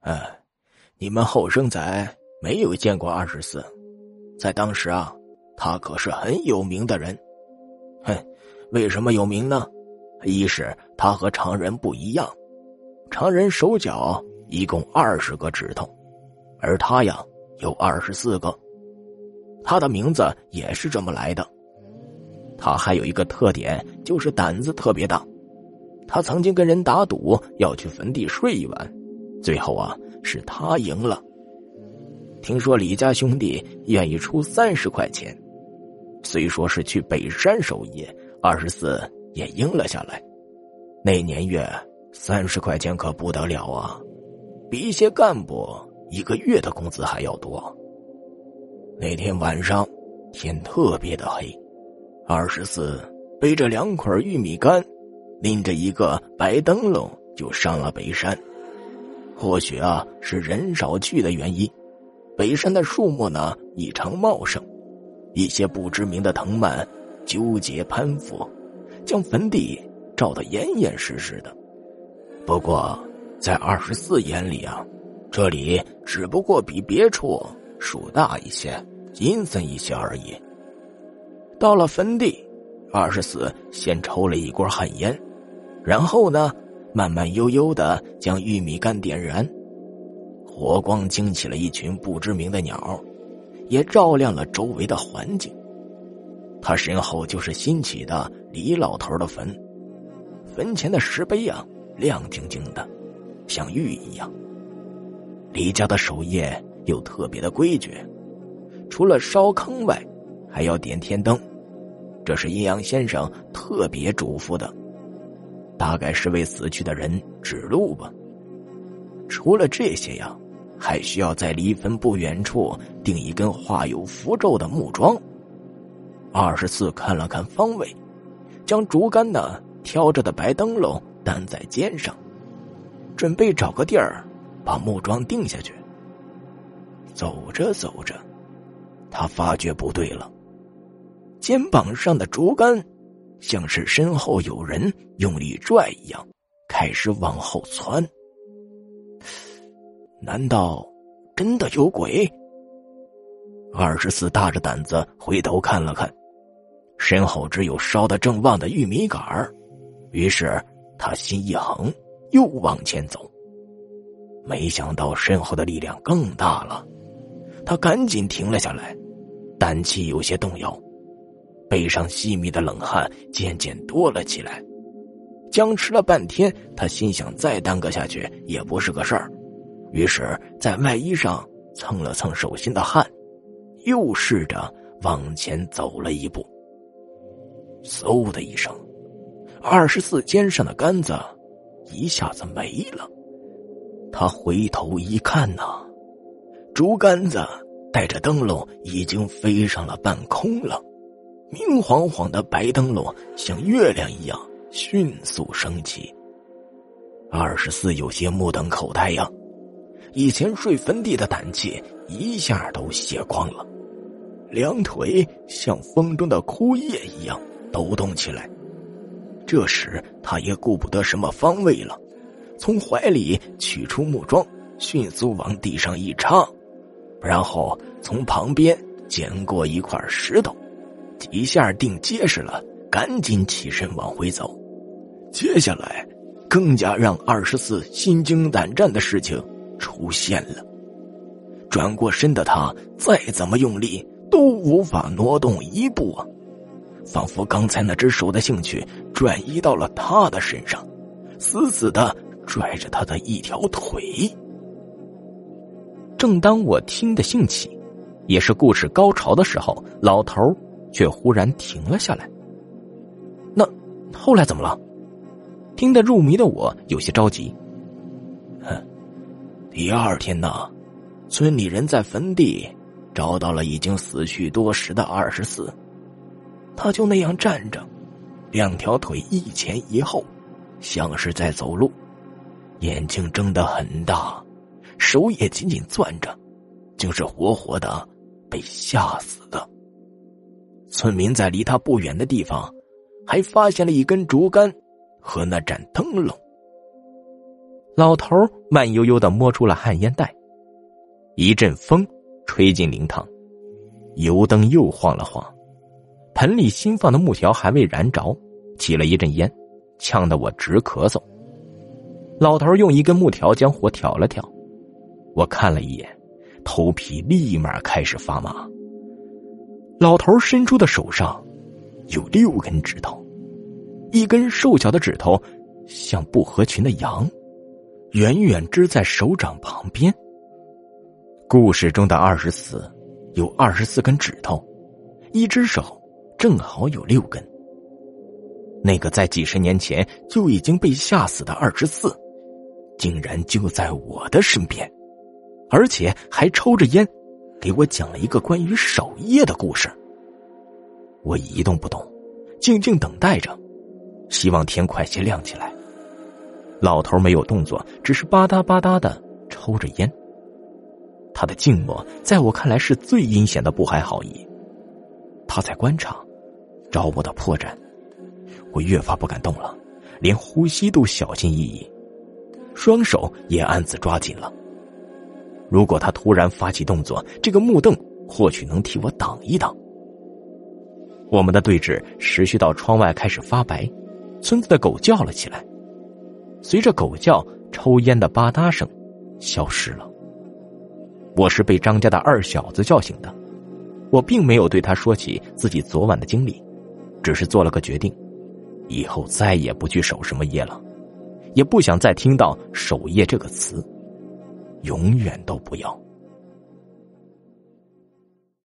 哎，你们后生仔没有见过二十四，在当时啊，他可是很有名的人。哼，为什么有名呢？一是他和常人不一样，常人手脚一共二十个指头，而他呀有二十四个。他的名字也是这么来的。他还有一个特点，就是胆子特别大。他曾经跟人打赌要去坟地睡一晚，最后啊是他赢了。听说李家兄弟愿意出三十块钱，虽说是去北山守夜，二十四也应了下来。那年月三十块钱可不得了啊，比一些干部一个月的工资还要多。那天晚上天特别的黑，二十四背着两捆玉米杆，拎着一个白灯笼就上了北山。或许啊是人少去的原因。北山的树木呢异常茂盛，一些不知名的藤蔓纠结攀附，将坟地照得严严实实的。不过，在二十四眼里啊，这里只不过比别处树大一些、阴森一些而已。到了坟地，二十四先抽了一锅旱烟，然后呢，慢慢悠悠的将玉米杆点燃。火光惊起了一群不知名的鸟，也照亮了周围的环境。他身后就是新起的李老头的坟，坟前的石碑啊，亮晶晶的，像玉一样。李家的守夜又特别的规矩，除了烧坑外，还要点天灯，这是阴阳先生特别嘱咐的，大概是为死去的人指路吧。除了这些呀。还需要在离坟不远处钉一根画有符咒的木桩。二十四看了看方位，将竹竿呢挑着的白灯笼担在肩上，准备找个地儿把木桩钉下去。走着走着，他发觉不对了，肩膀上的竹竿像是身后有人用力拽一样，开始往后窜。难道真的有鬼？二十四大着胆子回头看了看，身后只有烧得正旺的玉米杆儿。于是他心一横，又往前走。没想到身后的力量更大了，他赶紧停了下来，胆气有些动摇，背上细密的冷汗渐渐多了起来。僵持了半天，他心想再耽搁下去也不是个事儿。于是，在外衣上蹭了蹭手心的汗，又试着往前走了一步。嗖的一声，二十四肩上的杆子一下子没了。他回头一看呐，竹竿子带着灯笼已经飞上了半空了，明晃晃的白灯笼像月亮一样迅速升起。二十四有些目瞪口呆呀。以前睡坟地的胆气一下都泄光了，两腿像风中的枯叶一样抖动起来。这时他也顾不得什么方位了，从怀里取出木桩，迅速往地上一插，然后从旁边捡过一块石头，几下定结实了，赶紧起身往回走。接下来，更加让二十四心惊胆战的事情。出现了，转过身的他再怎么用力都无法挪动一步啊！仿佛刚才那只手的兴趣转移到了他的身上，死死的拽着他的一条腿。正当我听得兴起，也是故事高潮的时候，老头却忽然停了下来。那后来怎么了？听得入迷的我有些着急。哼。第二天呢，村里人在坟地找到了已经死去多时的二十四，他就那样站着，两条腿一前一后，像是在走路，眼睛睁得很大，手也紧紧攥着，竟是活活的被吓死的。村民在离他不远的地方，还发现了一根竹竿和那盏灯笼。老头慢悠悠的摸出了旱烟袋，一阵风吹进灵堂，油灯又晃了晃，盆里新放的木条还未燃着，起了一阵烟，呛得我直咳嗽。老头用一根木条将火挑了挑，我看了一眼，头皮立马开始发麻。老头伸出的手上有六根指头，一根瘦小的指头像不合群的羊，远远支在手掌旁边。故事中的二十四有二十四根指头，一只手正好有六根。那个在几十年前就已经被吓死的二十四。竟然就在我的身边，而且还抽着烟，给我讲了一个关于守夜的故事。我一动不动，静静等待着，希望天快些亮起来。老头没有动作，只是吧嗒吧嗒的抽着烟。他的静默在我看来是最阴险的不怀好意。他在观察，找我的破绽。我越发不敢动了，连呼吸都小心翼翼。双手也暗自抓紧了。如果他突然发起动作，这个木凳或许能替我挡一挡。我们的对峙持续到窗外开始发白，村子的狗叫了起来。随着狗叫，抽烟的吧嗒声消失了。我是被张家的二小子叫醒的，我并没有对他说起自己昨晚的经历，只是做了个决定，以后再也不去守什么夜了。也不想再听到“守夜”这个词，永远都不要。